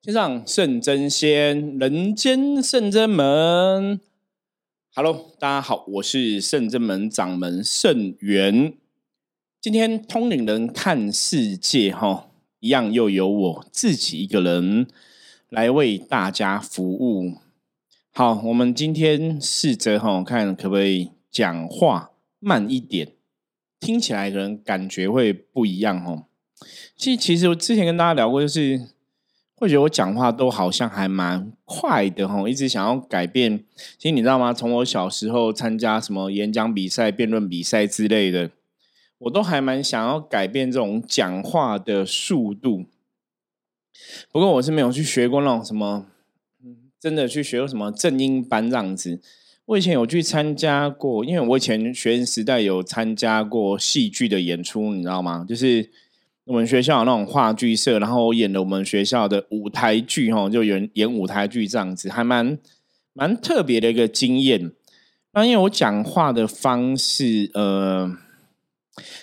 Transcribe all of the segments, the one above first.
天上圣真仙，人间圣真门。Hello，大家好，我是圣真门掌门圣元。今天通灵人看世界，哈，一样又由我自己一个人来为大家服务。好，我们今天试着哈，看可不可以讲话慢一点，听起来可能感觉会不一样哦。其实，其实我之前跟大家聊过，就是。会觉得我讲话都好像还蛮快的哈，一直想要改变。其实你知道吗？从我小时候参加什么演讲比赛、辩论比赛之类的，我都还蛮想要改变这种讲话的速度。不过我是没有去学过那种什么，真的去学过什么正音班这样子。我以前有去参加过，因为我以前学生时代有参加过戏剧的演出，你知道吗？就是。我们学校有那种话剧社，然后我演了我们学校的舞台剧，哈，就演演舞台剧这样子，还蛮蛮特别的一个经验。那因为我讲话的方式，呃，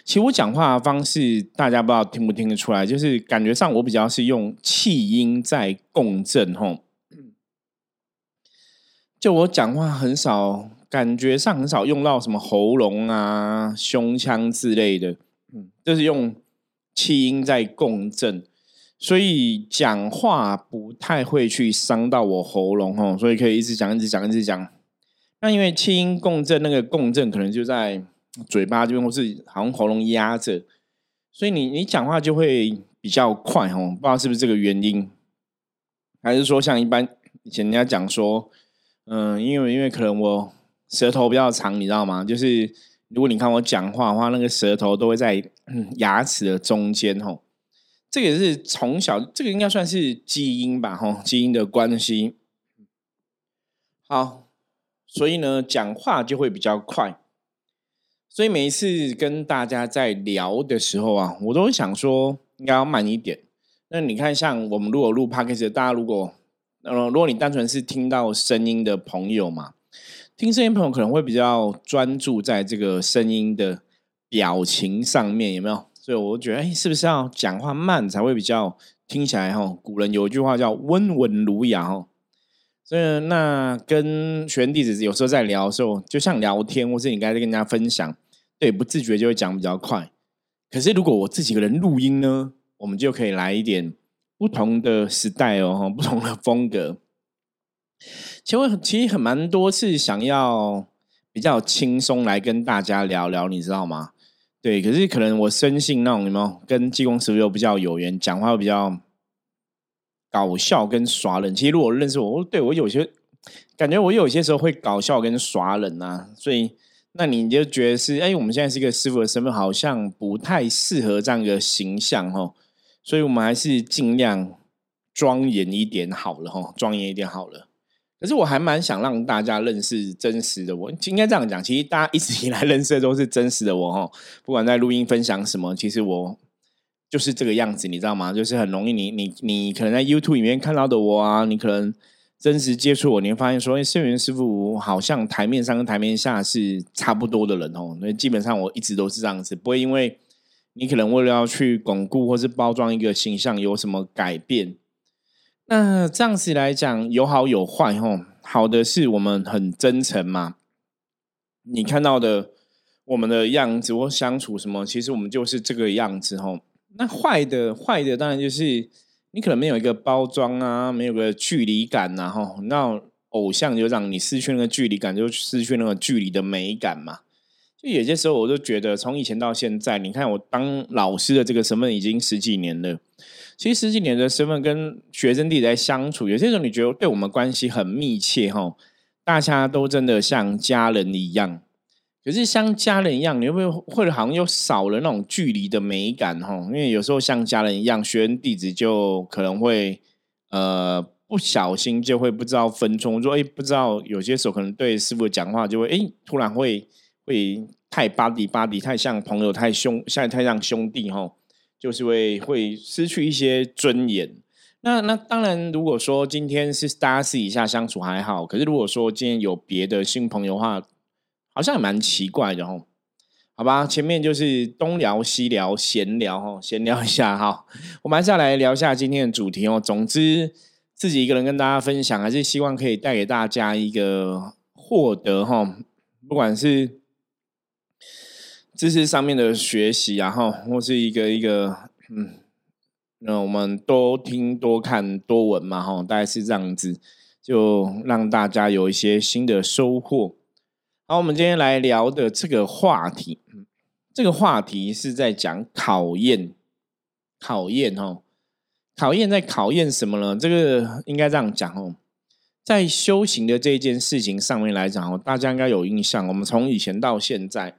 其实我讲话的方式，大家不知道听不听得出来，就是感觉上我比较是用气音在共振，吼。就我讲话很少，感觉上很少用到什么喉咙啊、胸腔之类的，嗯，就是用。气音在共振，所以讲话不太会去伤到我喉咙哦，所以可以一直讲、一直讲、一直讲。那因为气音共振，那个共振可能就在嘴巴这边，或是好像喉咙压着，所以你你讲话就会比较快哦。不知道是不是这个原因，还是说像一般以前人家讲说，嗯，因为因为可能我舌头比较长，你知道吗？就是。如果你看我讲话的话，那个舌头都会在牙齿的中间吼，这个是从小，这个应该算是基因吧吼，基因的关系。好，所以呢，讲话就会比较快。所以每一次跟大家在聊的时候啊，我都会想说应该要慢一点。那你看，像我们如果录 podcast，大家如果呃，如果你单纯是听到声音的朋友嘛。听声音朋友可能会比较专注在这个声音的表情上面，有没有？所以我觉得，哎，是不是要讲话慢才会比较听起来？哈，古人有一句话叫“温文儒雅”哦。所以那跟学弟子有时候在聊的时候，就像聊天，或是你刚才跟人家分享，对，不自觉就会讲比较快。可是如果我自己个人录音呢，我们就可以来一点不同的时代哦，不同的风格。其实其实很蛮多次想要比较轻松来跟大家聊聊，你知道吗？对，可是可能我生性那种有没有跟济公师傅又比较有缘，讲话又比较搞笑跟耍冷。其实如果认识我，对我有些感觉，我有些时候会搞笑跟耍冷啊。所以那你就觉得是，哎，我们现在是一个师傅的身份，好像不太适合这样一个形象哦。所以我们还是尽量庄严一点好了哈，庄严一点好了。可是我还蛮想让大家认识真实的我，应该这样讲。其实大家一直以来认识的都是真实的我哈，不管在录音分享什么，其实我就是这个样子，你知道吗？就是很容易，你你你可能在 YouTube 里面看到的我啊，你可能真实接触我，你会发现说，哎，圣元师傅好像台面上跟台面下是差不多的人哦。那基本上我一直都是这样子，不会因为你可能为了要去巩固或是包装一个形象有什么改变。那这样子来讲，有好有坏吼。好的是我们很真诚嘛，你看到的我们的样子或相处什么，其实我们就是这个样子吼。那坏的坏的当然就是你可能没有一个包装啊，没有个距离感呐吼。那偶像就让你失去那个距离感，就失去那个距离的美感嘛。就有些时候我都觉得，从以前到现在，你看我当老师的这个身份已经十几年了。其实十几年的身份跟学生弟子在相处，有些时候你觉得对我们关系很密切哈，大家都真的像家人一样。可是像家人一样，你会不会会好像又少了那种距离的美感哈？因为有时候像家人一样，学生弟子就可能会呃不小心就会不知道分寸，说哎不知道有些时候可能对师傅讲话就会哎突然会会太巴迪巴迪，太像朋友，太兄，现在太像兄弟哈。就是会会失去一些尊严。那那当然，如果说今天是大家私底下相处还好，可是如果说今天有别的新朋友的话，好像也蛮奇怪的哦。好吧，前面就是东聊西聊，闲聊哈，闲聊一下哈。我们还是要来聊一下今天的主题哦。总之，自己一个人跟大家分享，还是希望可以带给大家一个获得哈，不管是知识上面的学习，然后或是一个一个嗯，那我们多听多看多闻嘛哈，大概是这样子，就让大家有一些新的收获。好，我们今天来聊的这个话题，这个话题是在讲考验，考验哦，考验在考验什么呢？这个应该这样讲哦，在修行的这件事情上面来讲哦，大家应该有印象，我们从以前到现在，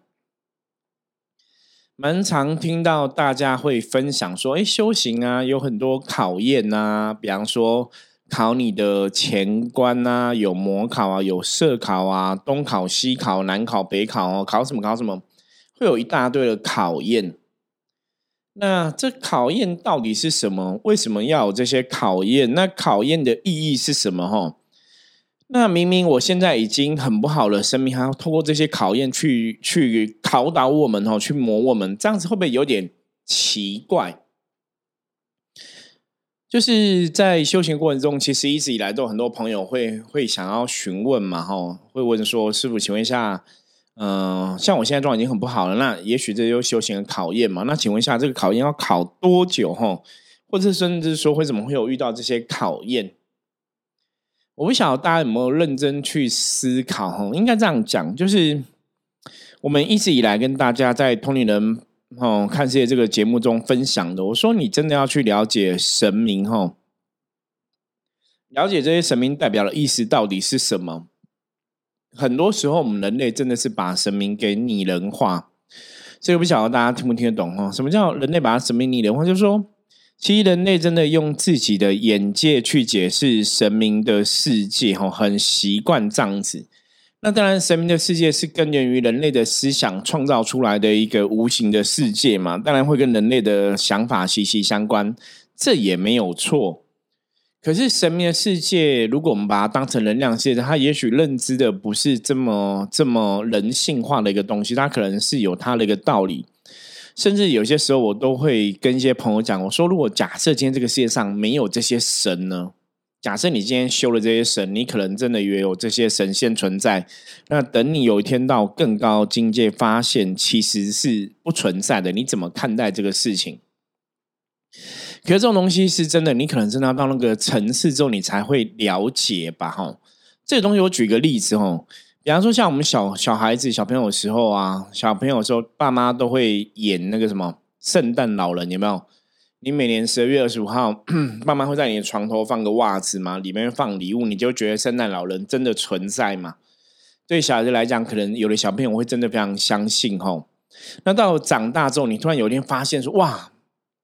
蛮常听到大家会分享说，哎，修行啊，有很多考验啊，比方说。考你的前观啊，有模考啊，有社考啊，东考西考，南考北考哦，考什么考什么，会有一大堆的考验。那这考验到底是什么？为什么要有这些考验？那考验的意义是什么？哈，那明明我现在已经很不好了，生命还要透过这些考验去去考倒我们哦，去磨我们，这样子会不会有点奇怪？就是在修行过程中，其实一直以来都有很多朋友会会想要询问嘛，哈，会问说：“师傅，请问一下，嗯，像我现在状况已经很不好了，那也许这就是修行的考验嘛？那请问一下，这个考验要考多久？哈，或者甚至说，为什么会有遇到这些考验？我不晓得大家有没有认真去思考？哈，应该这样讲，就是我们一直以来跟大家在通灵人。哦，看世界这个节目中分享的，我说你真的要去了解神明哈，了解这些神明代表的意思到底是什么？很多时候我们人类真的是把神明给拟人化，这个不晓得大家听不听得懂哈？什么叫人类把神明拟人化？就是说，其实人类真的用自己的眼界去解释神明的世界哈，很习惯这样子。那当然，神明的世界是根源于人类的思想创造出来的一个无形的世界嘛，当然会跟人类的想法息息相关，这也没有错。可是神明的世界，如果我们把它当成能量世界，它也许认知的不是这么这么人性化的一个东西，它可能是有它的一个道理。甚至有些时候，我都会跟一些朋友讲，我说，如果假设今天这个世界上没有这些神呢？假设你今天修了这些神，你可能真的也有这些神仙存在。那等你有一天到更高境界，发现其实是不存在的，你怎么看待这个事情？可是这种东西是真的，你可能真的要到那个层次之后，你才会了解吧？哈，这个东西我举个例子哈，比方说像我们小小孩子、小朋友时候啊，小朋友时候，爸妈都会演那个什么圣诞老人，有没有？你每年十二月二十五号，爸妈会在你的床头放个袜子吗？里面放礼物，你就觉得圣诞老人真的存在吗？对小孩子来讲，可能有的小朋友会真的非常相信吼。那到长大之后，你突然有一天发现说，哇，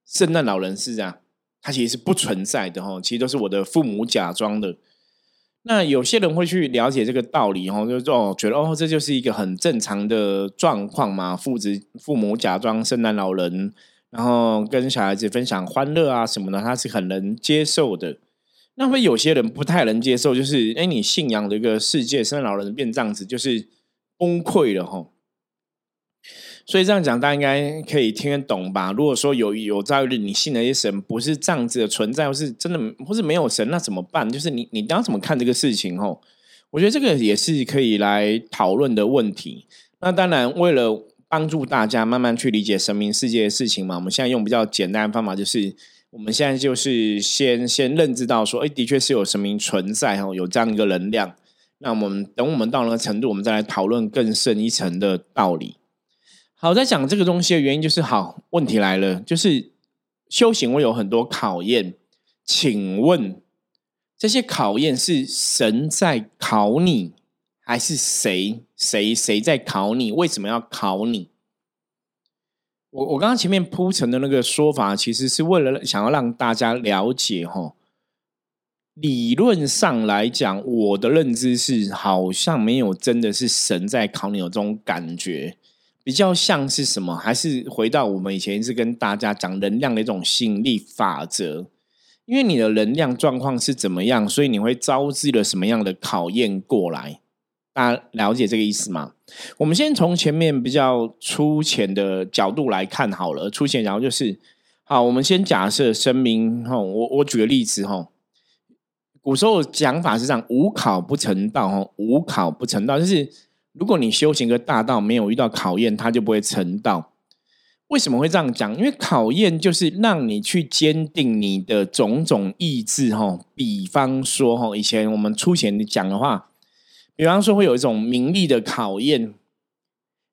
圣诞老人是这样，他其实是不存在的吼，其实都是我的父母假装的。那有些人会去了解这个道理吼，就哦觉得哦，这就是一个很正常的状况嘛，父子父母假装圣诞老人。然后跟小孩子分享欢乐啊什么的，他是很能接受的。那会有些人不太能接受，就是哎，你信仰的一个世界，圣诞老人变这样子，就是崩溃了哈。所以这样讲，大家应该可以听得懂吧？如果说有有朝一日你信那些神不是这样子的存在，或是真的，或是没有神，那怎么办？就是你你要怎么看这个事情？吼，我觉得这个也是可以来讨论的问题。那当然，为了。帮助大家慢慢去理解神明世界的事情嘛？我们现在用比较简单的方法，就是我们现在就是先先认知到说，哎，的确是有神明存在哦，有这样一个能量。那我们等我们到那个程度，我们再来讨论更深一层的道理。好，在讲这个东西的原因，就是好问题来了，就是修行会有很多考验，请问这些考验是神在考你？还是谁谁谁在考你？为什么要考你？我我刚刚前面铺陈的那个说法，其实是为了想要让大家了解哈。理论上来讲，我的认知是好像没有真的是神在考你有这种感觉，比较像是什么？还是回到我们以前是跟大家讲能量的一种吸引力法则？因为你的能量状况是怎么样，所以你会招致了什么样的考验过来？大家了解这个意思吗？我们先从前面比较粗浅的角度来看好了。粗浅，然后就是，好，我们先假设声明哈，我我举个例子哈。古时候讲法是这样：无考不成道哈，无考不成道，就是如果你修行个大道，没有遇到考验，它就不会成道。为什么会这样讲？因为考验就是让你去坚定你的种种意志哈。比方说哈，以前我们出钱讲的话。比方说，会有一种名利的考验，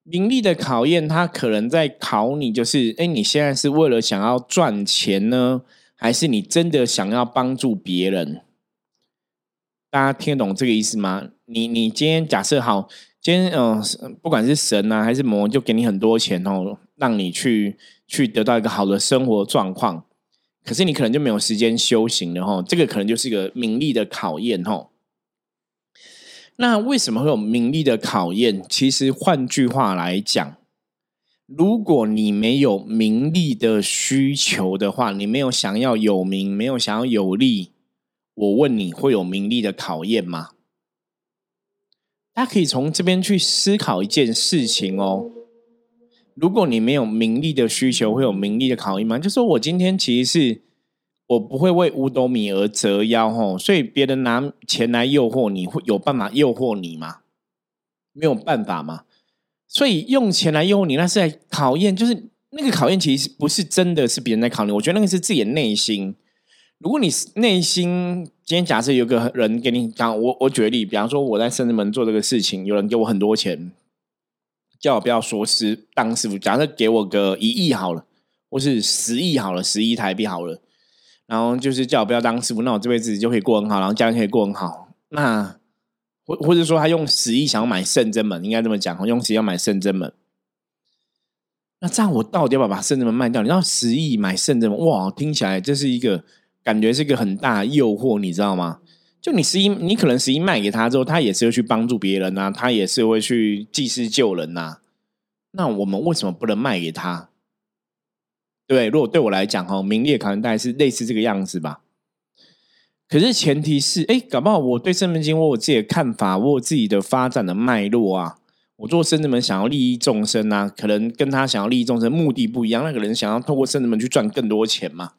名利的考验，它可能在考你，就是，哎，你现在是为了想要赚钱呢，还是你真的想要帮助别人？大家听得懂这个意思吗？你你今天假设好，今天嗯，不管是神啊还是魔，就给你很多钱哦，让你去去得到一个好的生活状况，可是你可能就没有时间修行了哈，这个可能就是一个名利的考验哈。那为什么会有名利的考验？其实换句话来讲，如果你没有名利的需求的话，你没有想要有名，没有想要有利，我问你会有名利的考验吗？大家可以从这边去思考一件事情哦。如果你没有名利的需求，会有名利的考验吗？就说我今天其实是。我不会为五斗米而折腰吼，所以别人拿钱来诱惑你，会有办法诱惑你吗？没有办法吗？所以用钱来诱惑你，那是在考验，就是那个考验，其实不是真的是别人在考你，我觉得那个是自己的内心。如果你内心今天假设有个人给你讲，我我举例，比方说我在圣子门做这个事情，有人给我很多钱，叫我不要说师当师傅，假设给我个一亿好了，或是十亿好了，十亿台币好了。然后就是叫我不要当师傅，那我这辈子就可以过很好，然后家人可以过很好。那或或者说他用十亿想要买圣真门，应该这么讲，用十亿要买圣真门。那这样我到底要不要把圣真门卖掉？你知道十亿买圣真门，哇，听起来这是一个感觉是一个很大的诱惑，你知道吗？就你十一，你可能十一卖给他之后，他也是会去帮助别人呐，他也是会去济世救人呐。那我们为什么不能卖给他？对，如果对我来讲哈，名列可能大概是类似这个样子吧。可是前提是，哎，搞不好我对圣门经我有自己的看法，我有自己的发展的脉络啊。我做圣人门想要利益众生啊，可能跟他想要利益众生目的不一样。那个人想要透过圣人门去赚更多钱嘛？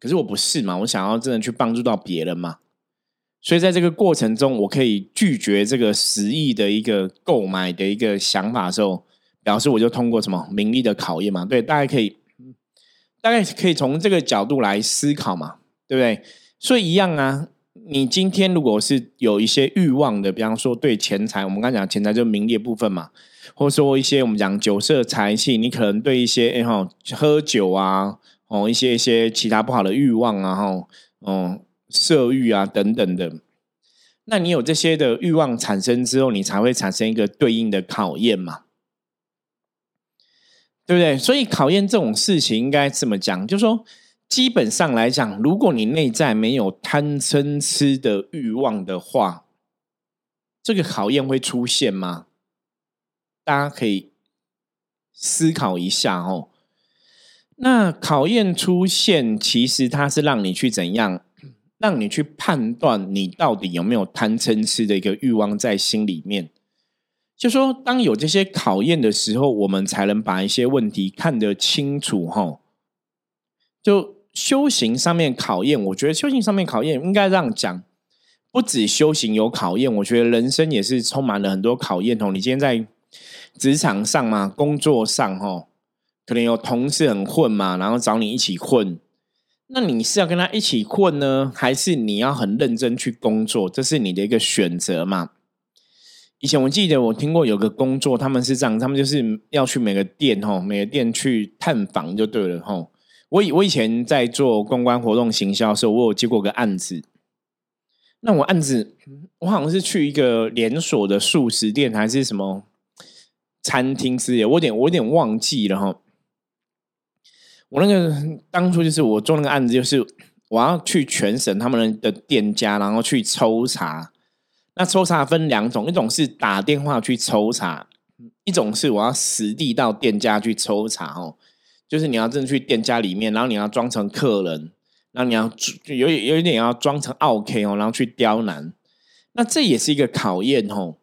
可是我不是嘛，我想要真的去帮助到别人嘛。所以在这个过程中，我可以拒绝这个十亿的一个购买的一个想法的时候，表示我就通过什么名利的考验嘛？对，大家可以。大概可以从这个角度来思考嘛，对不对？所以一样啊，你今天如果是有一些欲望的，比方说对钱财，我们刚讲钱财就名利部分嘛，或者说一些我们讲酒色财气，你可能对一些哎哈喝酒啊，哦一些一些其他不好的欲望啊，哈哦色欲啊等等的，那你有这些的欲望产生之后，你才会产生一个对应的考验嘛。对不对？所以考验这种事情应该这么讲，就说，基本上来讲，如果你内在没有贪嗔痴的欲望的话，这个考验会出现吗？大家可以思考一下哦。那考验出现，其实它是让你去怎样，让你去判断你到底有没有贪嗔痴的一个欲望在心里面。就说，当有这些考验的时候，我们才能把一些问题看得清楚。哈，就修行上面考验，我觉得修行上面考验应该这样讲，不止修行有考验，我觉得人生也是充满了很多考验。哦，你今天在职场上嘛，工作上，哈，可能有同事很混嘛，然后找你一起混，那你是要跟他一起混呢，还是你要很认真去工作？这是你的一个选择嘛？以前我记得我听过有个工作，他们是这样，他们就是要去每个店哈，每个店去探访就对了哈。我以我以前在做公关活动行销的时候，我有接过个案子。那我案子，我好像是去一个连锁的素食店还是什么餐厅之类，我有点我有点忘记了哈。我那个当初就是我做那个案子，就是我要去全省他们的店家，然后去抽查。那抽查分两种，一种是打电话去抽查，一种是我要实地到店家去抽查哦，就是你要真的去店家里面，然后你要装成客人，然后你要有有有一点要装成 OK 哦，然后去刁难，那这也是一个考验哦。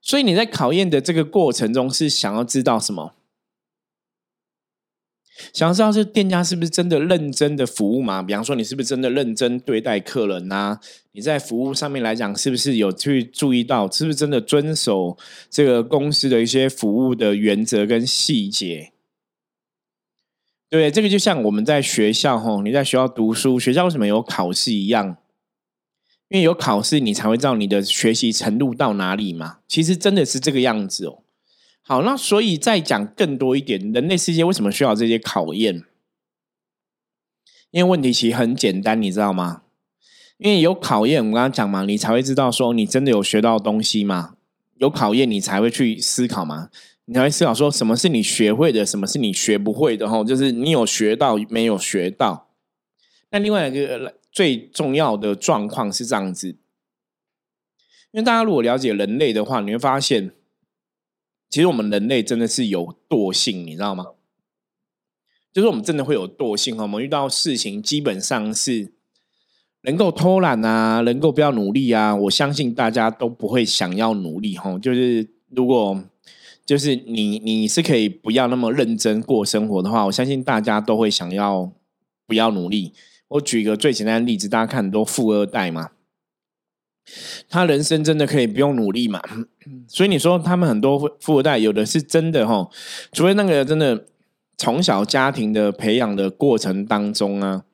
所以你在考验的这个过程中，是想要知道什么？想知道这店家是不是真的认真的服务嘛？比方说，你是不是真的认真对待客人呐？你在服务上面来讲，是不是有去注意到，是不是真的遵守这个公司的一些服务的原则跟细节？对，这个就像我们在学校吼，你在学校读书，学校为什么有考试一样？因为有考试，你才会知道你的学习程度到哪里嘛。其实真的是这个样子哦。好，那所以再讲更多一点，人类世界为什么需要这些考验？因为问题其实很简单，你知道吗？因为有考验，我刚刚讲嘛，你才会知道说你真的有学到东西嘛。有考验，你才会去思考嘛，你才会思考说什么是你学会的，什么是你学不会的。吼，就是你有学到没有学到。那另外一个最重要的状况是这样子，因为大家如果了解人类的话，你会发现。其实我们人类真的是有惰性，你知道吗？就是我们真的会有惰性哈。我们遇到事情基本上是能够偷懒啊，能够不要努力啊。我相信大家都不会想要努力哈。就是如果就是你你是可以不要那么认真过生活的话，我相信大家都会想要不要努力。我举一个最简单的例子，大家看很多富二代嘛。他人生真的可以不用努力嘛？所以你说他们很多富二代，有的是真的哈，除非那个真的从小家庭的培养的过程当中啊，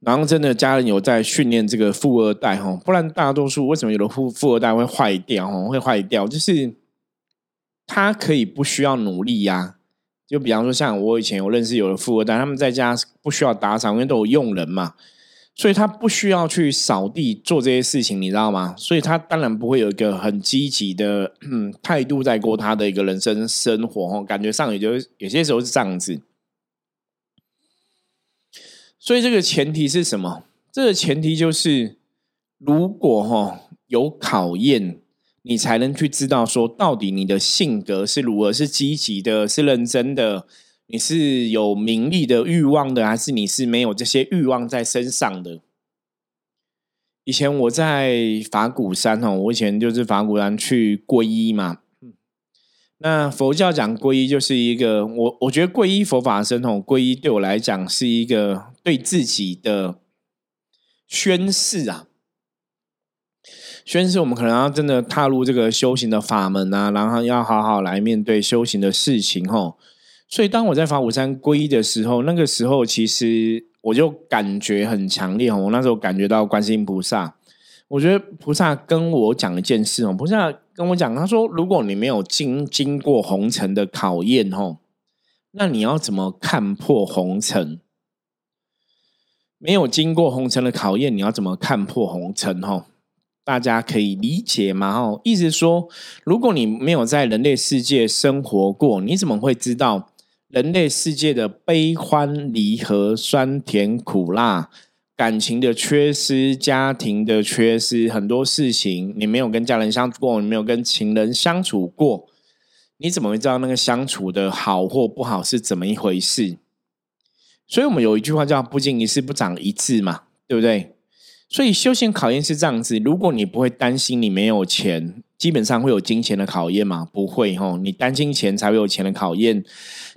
然后真的家人有在训练这个富二代哈，不然大多数为什么有的富富二代会坏掉哈？会坏掉，就是他可以不需要努力呀。就比方说，像我以前我认识有的富二代，他们在家不需要打扫，因为都有佣人嘛。所以他不需要去扫地做这些事情，你知道吗？所以他当然不会有一个很积极的态度在过他的一个人生生活哦，感觉上也就有些时候是这样子。所以这个前提是什么？这个前提就是，如果哈有考验，你才能去知道说，到底你的性格是如何，是积极的，是认真的。你是有名利的欲望的，还是你是没有这些欲望在身上的？以前我在法鼓山哦，我以前就是法鼓山去皈依嘛。那佛教讲皈依就是一个，我我觉得皈依佛法僧哦，皈依对我来讲是一个对自己的宣誓啊。宣誓，我们可能要真的踏入这个修行的法门啊，然后要好好来面对修行的事情哦。所以，当我在法鼓山皈依的时候，那个时候其实我就感觉很强烈哦。我那时候感觉到观世音菩萨，我觉得菩萨跟我讲一件事哦。菩萨跟我讲，他说：“如果你没有经经过红尘的考验哦，那你要怎么看破红尘？没有经过红尘的考验，你要怎么看破红尘？哦，大家可以理解吗？哦，意思说，如果你没有在人类世界生活过，你怎么会知道？”人类世界的悲欢离合、酸甜苦辣、感情的缺失、家庭的缺失，很多事情你没有跟家人相处过，你没有跟情人相处过，你怎么会知道那个相处的好或不好是怎么一回事？所以我们有一句话叫“不经一事不长一智”嘛，对不对？所以修行考验是这样子：如果你不会担心你没有钱，基本上会有金钱的考验吗？不会哦，你担心钱才会有钱的考验；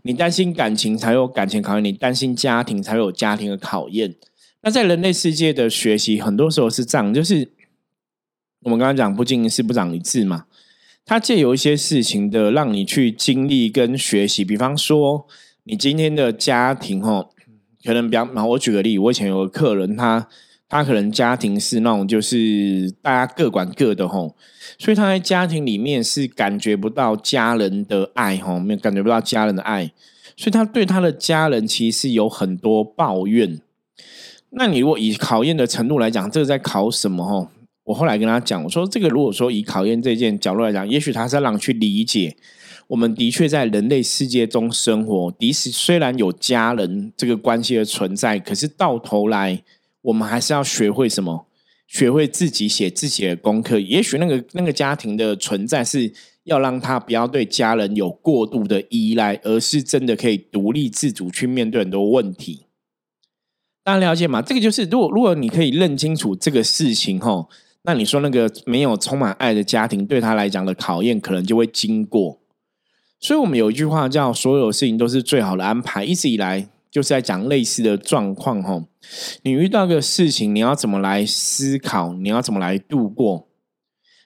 你担心感情才有感情考验；你担心家庭才会有家庭的考验。那在人类世界的学习，很多时候是这样，就是我们刚刚讲“不经一事不长一智”嘛，它借有一些事情的让你去经历跟学习。比方说，你今天的家庭哦，可能比方，我举个例，我以前有个客人他。他可能家庭是那种，就是大家各管各的吼，所以他在家庭里面是感觉不到家人的爱吼，没有感觉不到家人的爱，所以他对他的家人其实有很多抱怨。那你如果以考验的程度来讲，这个在考什么吼？我后来跟他讲，我说这个如果说以考验这件角度来讲，也许他是让去理解，我们的确在人类世界中生活，即使虽然有家人这个关系的存在，可是到头来。我们还是要学会什么？学会自己写自己的功课。也许那个那个家庭的存在是要让他不要对家人有过度的依赖，而是真的可以独立自主去面对很多问题。大家了解吗？这个就是如果如果你可以认清楚这个事情，吼，那你说那个没有充满爱的家庭，对他来讲的考验，可能就会经过。所以，我们有一句话叫“所有事情都是最好的安排”，一直以来就是在讲类似的状况。吼，你遇到个事情，你要怎么来思考？你要怎么来度过？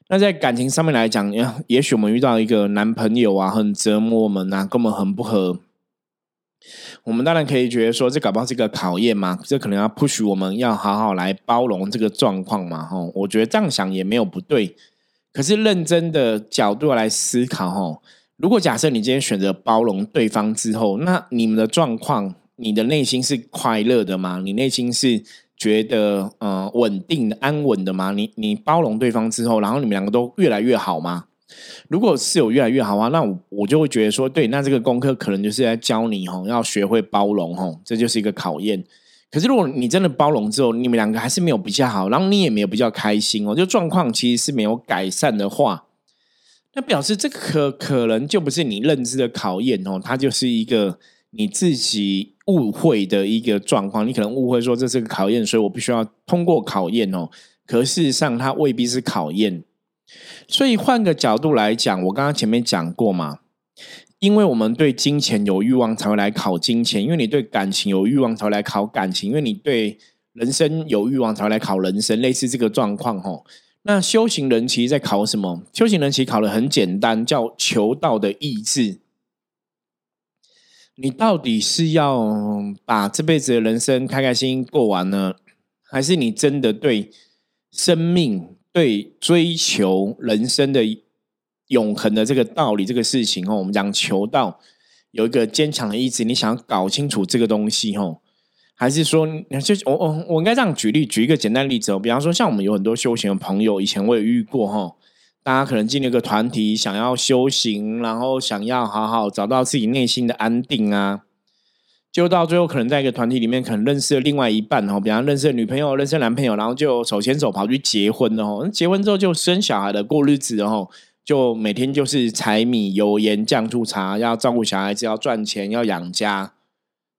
那在感情上面来讲，也许我们遇到一个男朋友啊，很折磨我们啊，跟我们很不合。我们当然可以觉得说，这搞不好是一个考验嘛，这可能要 push 我们要好好来包容这个状况嘛，吼，我觉得这样想也没有不对。可是认真的角度来思考，吼，如果假设你今天选择包容对方之后，那你们的状况，你的内心是快乐的吗？你内心是觉得呃稳定的、安稳的吗？你你包容对方之后，然后你们两个都越来越好吗？如果是有越来越好啊，那我我就会觉得说，对，那这个功课可能就是在教你吼，要学会包容吼，这就是一个考验。可是如果你真的包容之后，你们两个还是没有比较好，然后你也没有比较开心哦，就状况其实是没有改善的话，那表示这可可能就不是你认知的考验哦，它就是一个你自己误会的一个状况。你可能误会说这是个考验，所以我必须要通过考验哦。可事实上，它未必是考验。所以换个角度来讲，我刚刚前面讲过嘛，因为我们对金钱有欲望才会来考金钱，因为你对感情有欲望才会来考感情，因为你对人生有欲望才会来考人生，类似这个状况哦。那修行人其实在考什么？修行人其实考的很简单，叫求道的意志。你到底是要把这辈子的人生开开心心过完呢，还是你真的对生命？对追求人生的永恒的这个道理，这个事情哦，我们讲求道有一个坚强的意志，你想要搞清楚这个东西哦，还是说，就我我我应该这样举例，举一个简单例子哦，比方说，像我们有很多修行的朋友，以前我也遇过哈，大家可能进了一个团体，想要修行，然后想要好好找到自己内心的安定啊。就到最后，可能在一个团体里面，可能认识了另外一半哦，比方认识了女朋友、认识男朋友，然后就手牵手跑去结婚了哦。结婚之后就生小孩的过日子哦，就每天就是柴米油盐酱醋茶，要照顾小孩子，要赚钱，要养家。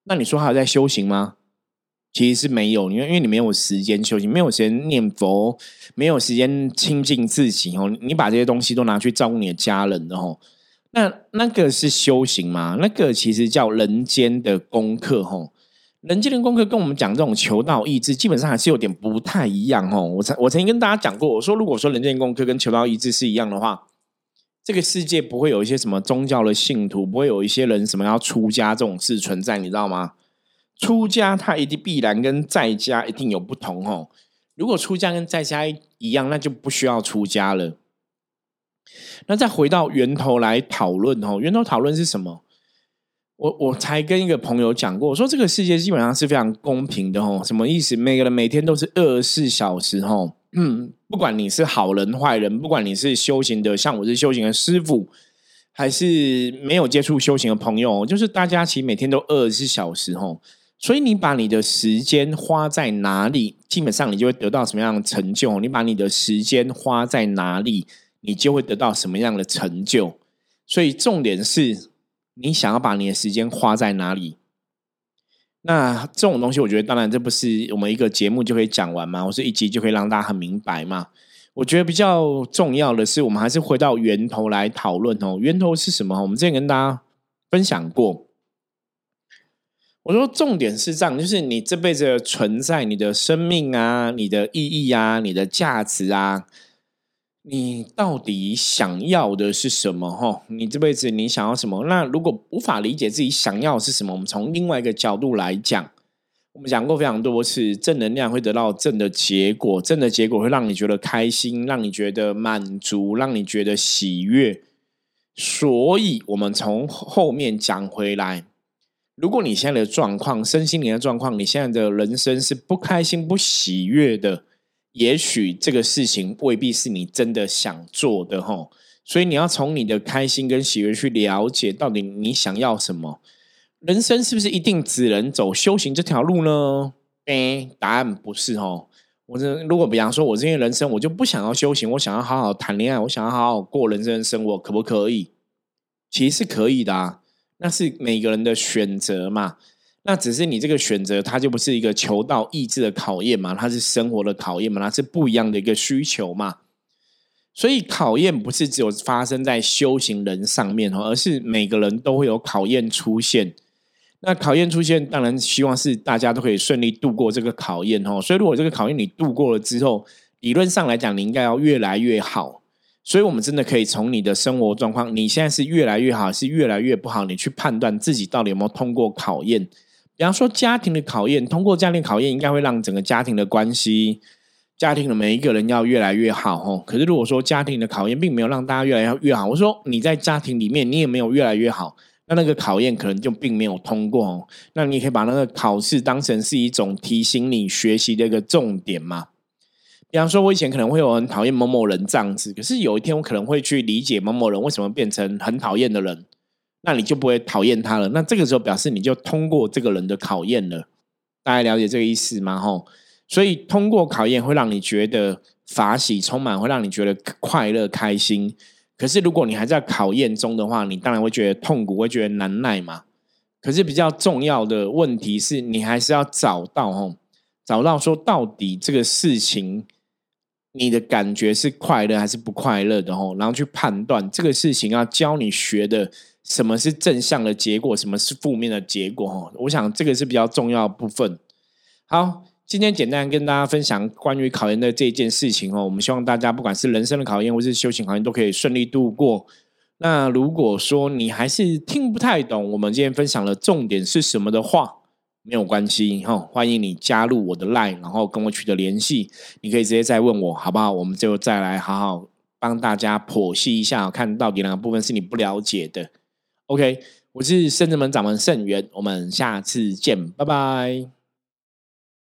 那你说还有在修行吗？其实是没有，因为因为你没有时间修行，没有时间念佛，没有时间亲近自己哦。你把这些东西都拿去照顾你的家人的哦。那那个是修行吗？那个其实叫人间的功课，吼，人间的功课跟我们讲这种求道意志，基本上还是有点不太一样，哦。我曾我曾经跟大家讲过，我说如果说人间功课跟求道意志是一样的话，这个世界不会有一些什么宗教的信徒，不会有一些人什么要出家这种事存在，你知道吗？出家他一定必然跟在家一定有不同，哦。如果出家跟在家一样，那就不需要出家了。那再回到源头来讨论哦，源头讨论是什么？我我才跟一个朋友讲过，我说这个世界基本上是非常公平的哦。什么意思？每个人每天都是二十四小时哦，嗯，不管你是好人坏人，不管你是修行的，像我是修行的师傅，还是没有接触修行的朋友，就是大家其实每天都二十四小时哦。所以你把你的时间花在哪里，基本上你就会得到什么样的成就。你把你的时间花在哪里？你就会得到什么样的成就？所以重点是你想要把你的时间花在哪里？那这种东西，我觉得当然这不是我们一个节目就可以讲完嘛，我是一集就可以让大家很明白嘛。我觉得比较重要的是，我们还是回到源头来讨论哦。源头是什么？我们之前跟大家分享过。我说重点是这样，就是你这辈子的存在，你的生命啊，你的意义啊，你的价值啊。你到底想要的是什么？哈，你这辈子你想要什么？那如果无法理解自己想要是什么，我们从另外一个角度来讲，我们讲过非常多次，正能量会得到正的结果，正的结果会让你觉得开心，让你觉得满足，让你觉得喜悦。所以，我们从后面讲回来，如果你现在的状况，身心灵的状况，你现在的人生是不开心、不喜悦的。也许这个事情未必是你真的想做的哈，所以你要从你的开心跟喜悦去了解到底你想要什么。人生是不是一定只能走修行这条路呢？哎，答案不是哦。我这如果比方说，我这些人生我就不想要修行，我想要好好谈恋爱，我想要好好过人生的生活，可不可以？其实是可以的啊，那是每个人的选择嘛。那只是你这个选择，它就不是一个求道意志的考验嘛，它是生活的考验嘛，它是不一样的一个需求嘛。所以考验不是只有发生在修行人上面哦，而是每个人都会有考验出现。那考验出现，当然希望是大家都可以顺利度过这个考验哦。所以如果这个考验你度过了之后，理论上来讲，你应该要越来越好。所以我们真的可以从你的生活状况，你现在是越来越好，是越来越不好，你去判断自己到底有没有通过考验。比方说家庭的考验，通过家庭考验，应该会让整个家庭的关系。家庭的每一个人要越来越好哦。可是如果说家庭的考验并没有让大家越来越越好，我说你在家庭里面你也没有越来越好，那那个考验可能就并没有通过。那你可以把那个考试当成是一种提醒你学习的一个重点嘛。比方说，我以前可能会有很讨厌某某人这样子，可是有一天我可能会去理解某某人为什么变成很讨厌的人，那你就不会讨厌他了。那这个时候表示你就通过这个人的考验了。大家了解这个意思吗？吼。所以，通过考验会让你觉得法喜充满，会让你觉得快乐开心。可是，如果你还在考验中的话，你当然会觉得痛苦，会觉得难耐嘛。可是，比较重要的问题是你还是要找到哦，找到说到底这个事情，你的感觉是快乐还是不快乐的哦，然后去判断这个事情要教你学的什么是正向的结果，什么是负面的结果哦。我想这个是比较重要部分。好。今天简单跟大家分享关于考研的这件事情哦，我们希望大家不管是人生的考验或是修行考验都可以顺利度过。那如果说你还是听不太懂我们今天分享的重点是什么的话，没有关系哈，欢迎你加入我的 line，然后跟我取得联系。你可以直接再问我好不好？我们就再来好好帮大家剖析一下，看到底哪个部分是你不了解的。OK，我是圣智门掌门圣元，我们下次见，拜拜。